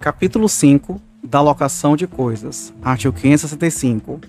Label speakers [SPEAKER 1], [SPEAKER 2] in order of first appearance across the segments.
[SPEAKER 1] Capítulo 5 da locação de coisas. Artigo 565.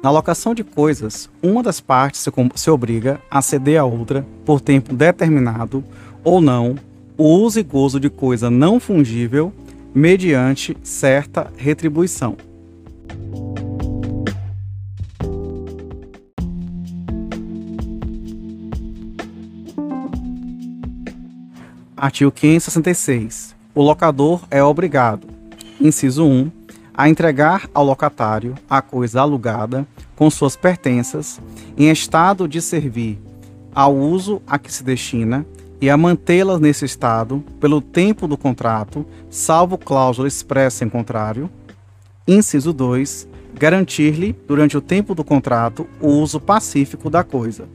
[SPEAKER 1] Na locação de coisas, uma das partes se, se obriga a ceder a outra, por tempo determinado ou não, o uso e gozo de coisa não fungível, mediante certa retribuição. Artigo 566. O locador é obrigado, inciso 1, a entregar ao locatário a coisa alugada com suas pertenças em estado de servir ao uso a que se destina e a mantê-las nesse estado pelo tempo do contrato, salvo cláusula expressa em contrário. Inciso 2, garantir-lhe, durante o tempo do contrato, o uso pacífico da coisa.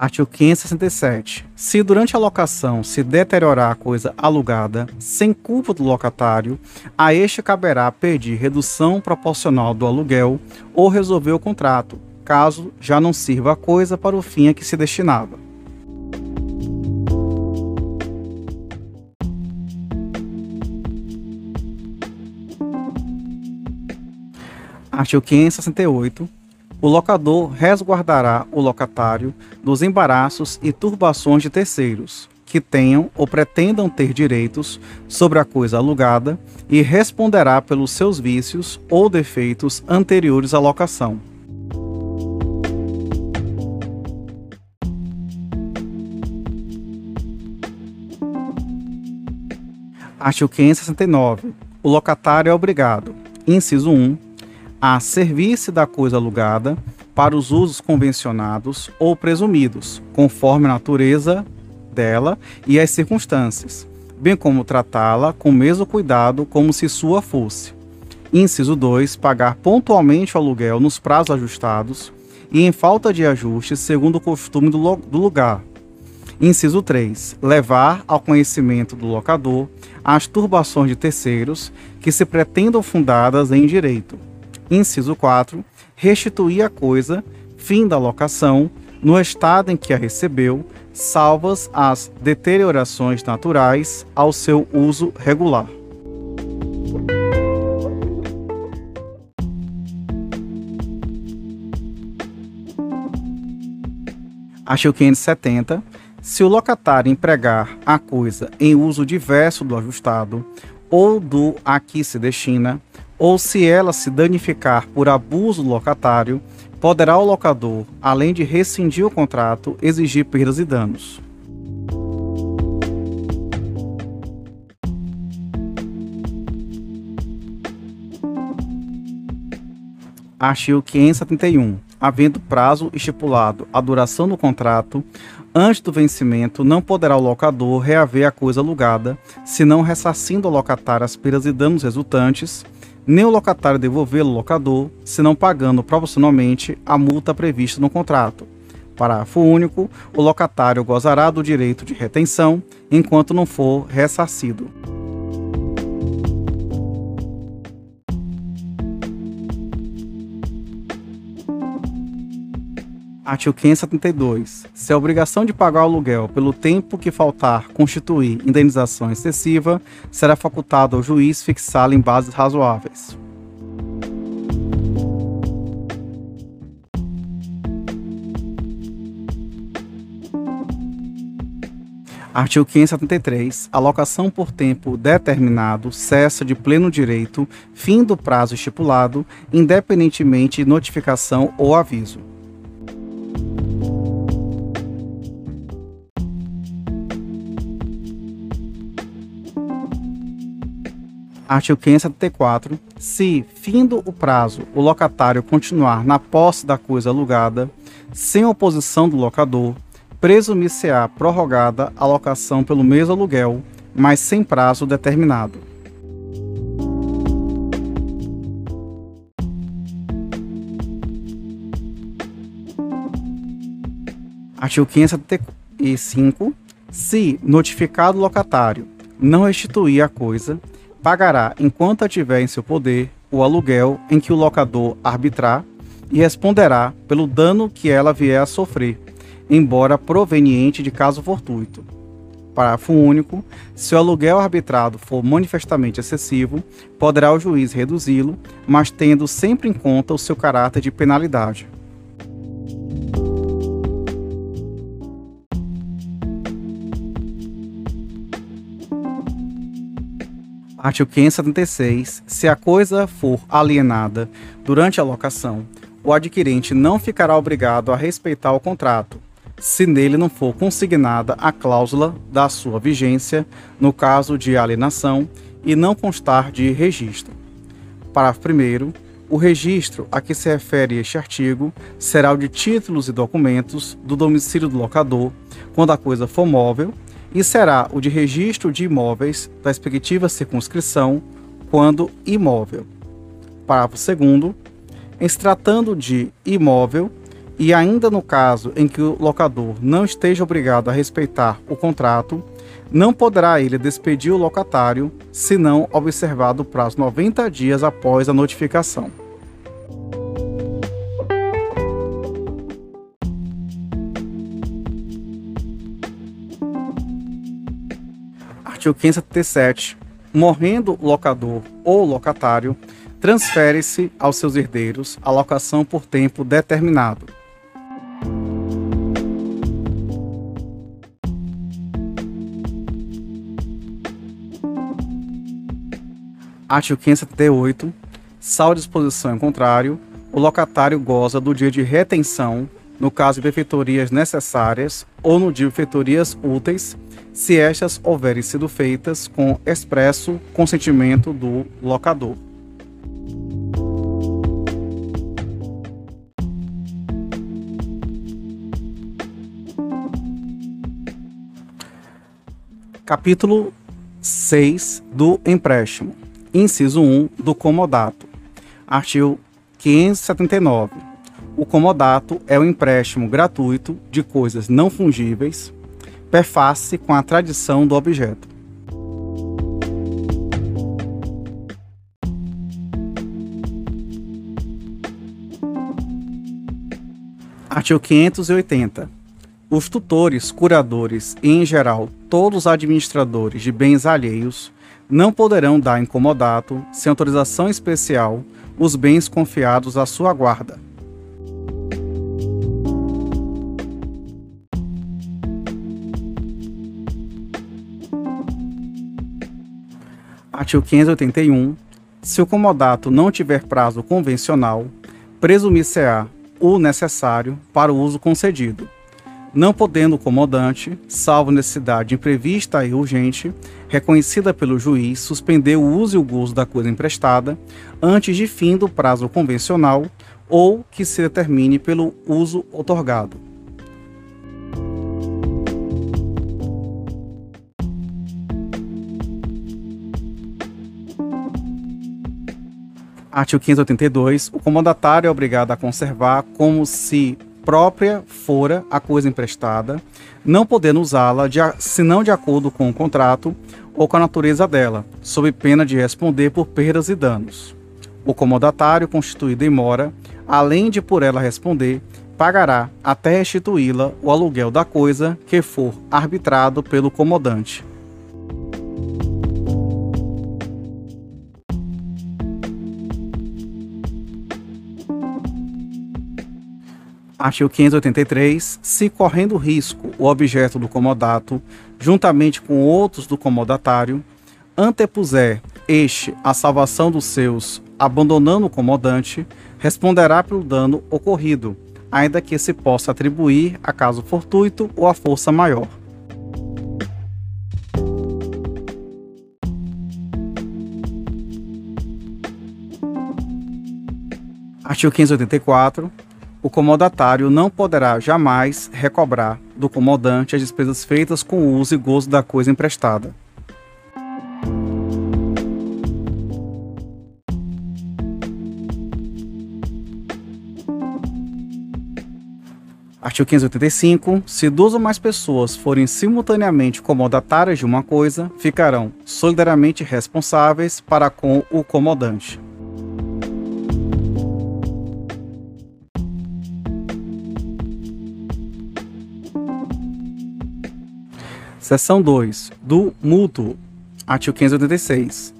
[SPEAKER 1] Artigo 567. Se durante a locação se deteriorar a coisa alugada, sem culpa do locatário, a este caberá pedir redução proporcional do aluguel ou resolver o contrato, caso já não sirva a coisa para o fim a que se destinava. Artigo 568 o locador resguardará o locatário dos embaraços e turbações de terceiros que tenham ou pretendam ter direitos sobre a coisa alugada e responderá pelos seus vícios ou defeitos anteriores à locação. Artigo 569. O locatário é obrigado, inciso 1, a servir-se da coisa alugada para os usos convencionados ou presumidos, conforme a natureza dela e as circunstâncias, bem como tratá-la com o mesmo cuidado como se sua fosse. Inciso 2. Pagar pontualmente o aluguel nos prazos ajustados e em falta de ajustes segundo o costume do, do lugar. Inciso 3. Levar ao conhecimento do locador as turbações de terceiros que se pretendam fundadas em direito Inciso 4. Restituir a coisa, fim da locação, no estado em que a recebeu, salvas as deteriorações naturais ao seu uso regular. Artigo 570. Se o locatário empregar a coisa em uso diverso do ajustado ou do a que se destina, ou se ela se danificar por abuso do locatário, poderá o locador, além de rescindir o contrato, exigir perdas e danos. Artigo 571. Havendo prazo estipulado a duração do contrato, antes do vencimento, não poderá o locador reaver a coisa alugada, senão ressarcindo ao locatário as perdas e danos resultantes, nem o locatário devolvê-lo ao locador, senão pagando proporcionalmente a multa prevista no contrato. Parágrafo único. O locatário gozará do direito de retenção enquanto não for ressarcido. Artigo 572. Se a obrigação de pagar o aluguel pelo tempo que faltar constituir indenização excessiva, será facultado ao juiz fixá-la em bases razoáveis. Artigo 573. A locação por tempo determinado cessa de pleno direito, fim do prazo estipulado, independentemente de notificação ou aviso. Artigo 574. Se, findo o prazo, o locatário continuar na posse da coisa alugada, sem oposição do locador, presumir-se-á prorrogada a locação pelo mesmo aluguel, mas sem prazo determinado. Artigo 575. Se notificado o locatário não restituir a coisa, pagará, enquanto tiver em seu poder, o aluguel em que o locador arbitrar, e responderá pelo dano que ela vier a sofrer, embora proveniente de caso fortuito. Parágrafo único. Se o aluguel arbitrado for manifestamente excessivo, poderá o juiz reduzi-lo, mas tendo sempre em conta o seu caráter de penalidade. Artigo 576. Se a coisa for alienada durante a locação, o adquirente não ficará obrigado a respeitar o contrato, se nele não for consignada a cláusula da sua vigência, no caso de alienação, e não constar de registro. Parágrafo 1. O registro a que se refere este artigo será o de títulos e documentos do domicílio do locador, quando a coisa for móvel, e será o de registro de imóveis da respectiva circunscrição, quando imóvel. Parágrafo 2. Em se tratando de imóvel, e ainda no caso em que o locador não esteja obrigado a respeitar o contrato, não poderá ele despedir o locatário se não observado o prazo 90 dias após a notificação. Artigo 577. Morrendo locador ou locatário, transfere-se aos seus herdeiros a locação por tempo determinado Artigo 578. Salvo disposição em contrário, o locatário goza do dia de retenção, no caso de benfeitorias necessárias ou no dia de benfeitorias úteis, se estas houverem sido feitas com expresso consentimento do locador. Capítulo 6 do empréstimo. Inciso 1 do comodato. Artigo 579. O comodato é o empréstimo gratuito de coisas não fungíveis, perface com a tradição do objeto. Artigo 580. Os tutores, curadores e, em geral, todos os administradores de bens alheios não poderão dar incomodato, sem autorização especial, os bens confiados à sua guarda. Artigo 581. Se o comodato não tiver prazo convencional, presumir-se-á o necessário para o uso concedido não podendo o comodante, salvo necessidade imprevista e urgente, reconhecida pelo juiz, suspender o uso e o gozo da coisa emprestada antes de fim do prazo convencional ou que se determine pelo uso otorgado. Artigo 582. O comodatário é obrigado a conservar como se própria fora a coisa emprestada, não podendo usá-la senão de acordo com o contrato ou com a natureza dela, sob pena de responder por perdas e danos. O comodatário constituído em mora, além de por ela responder, pagará até restituí-la o aluguel da coisa que for arbitrado pelo comodante. Artigo 583. Se correndo risco o objeto do comodato, juntamente com outros do comodatário, antepuser este a salvação dos seus, abandonando o comodante, responderá pelo dano ocorrido, ainda que se possa atribuir a caso fortuito ou a força maior. Artigo 584 o comodatário não poderá jamais recobrar do comodante as despesas feitas com o uso e gozo da coisa emprestada. Artigo 585. Se duas ou mais pessoas forem simultaneamente comodatárias de uma coisa, ficarão solidariamente responsáveis para com o comodante. Seção 2. Do mútuo. Artigo 586.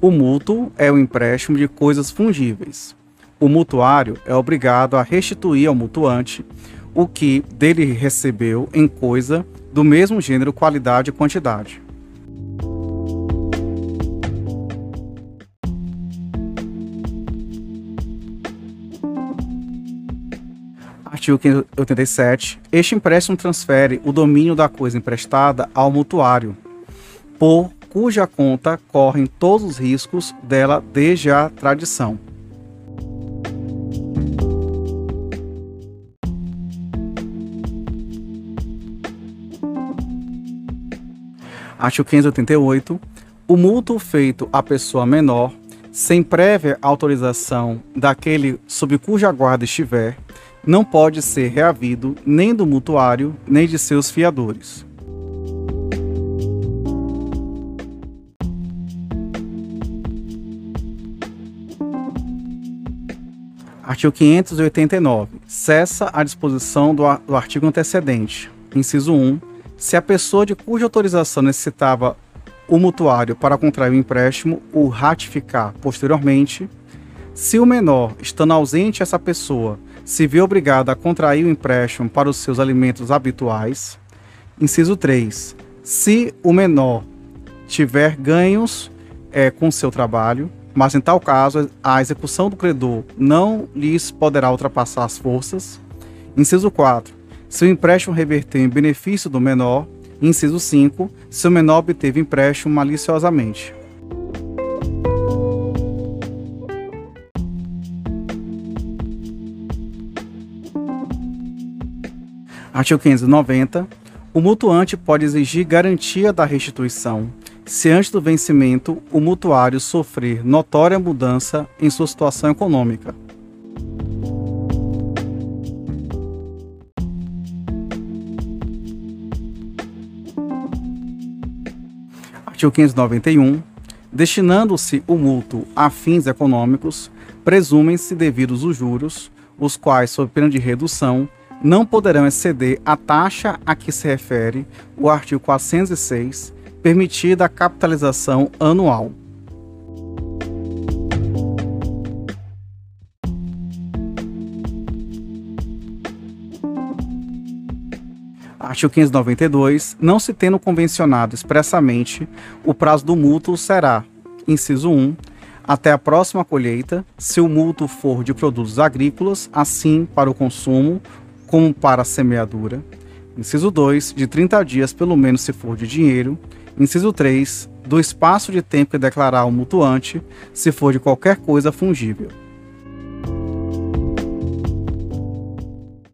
[SPEAKER 1] O mútuo é o empréstimo de coisas fungíveis. O mutuário é obrigado a restituir ao mutuante o que dele recebeu em coisa do mesmo gênero, qualidade e quantidade. Artigo 587. Este empréstimo transfere o domínio da coisa emprestada ao mutuário, por cuja conta correm todos os riscos dela desde a tradição. Artigo 588. O mútuo feito à pessoa menor, sem prévia autorização daquele sob cuja guarda estiver, não pode ser reavido nem do mutuário, nem de seus fiadores. Artigo 589. Cessa a disposição do, artigo antecedente. Inciso 1. Se a pessoa de cuja autorização necessitava o mutuário para contrair o empréstimo o ratificar posteriormente, se o menor, estando ausente essa pessoa, se vê obrigado a contrair o empréstimo para os seus alimentos habituais. Inciso 3. Se o menor tiver ganhos é, com seu trabalho, mas em tal caso a execução do credor não lhes poderá ultrapassar as forças. Inciso 4. Se o empréstimo reverter em benefício do menor. Inciso 5. Se o menor obteve empréstimo maliciosamente. Artigo 590. O mutuante pode exigir garantia da restituição se antes do vencimento o mutuário sofrer notória mudança em sua situação econômica. Artigo 591. Destinando-se o mútuo a fins econômicos, presumem-se devidos os juros, os quais, sob pena de redução, não poderão exceder a taxa a que se refere o artigo 406, permitida a capitalização anual. Artigo 592. Não se tendo convencionado expressamente, o prazo do mútuo será, inciso 1, até a próxima colheita, se o mútuo for de produtos agrícolas, assim para o consumo como para a semeadura. Inciso 2, de 30 dias, pelo menos se for de dinheiro. Inciso 3, do espaço de tempo que declarar o mutuante, se for de qualquer coisa fungível.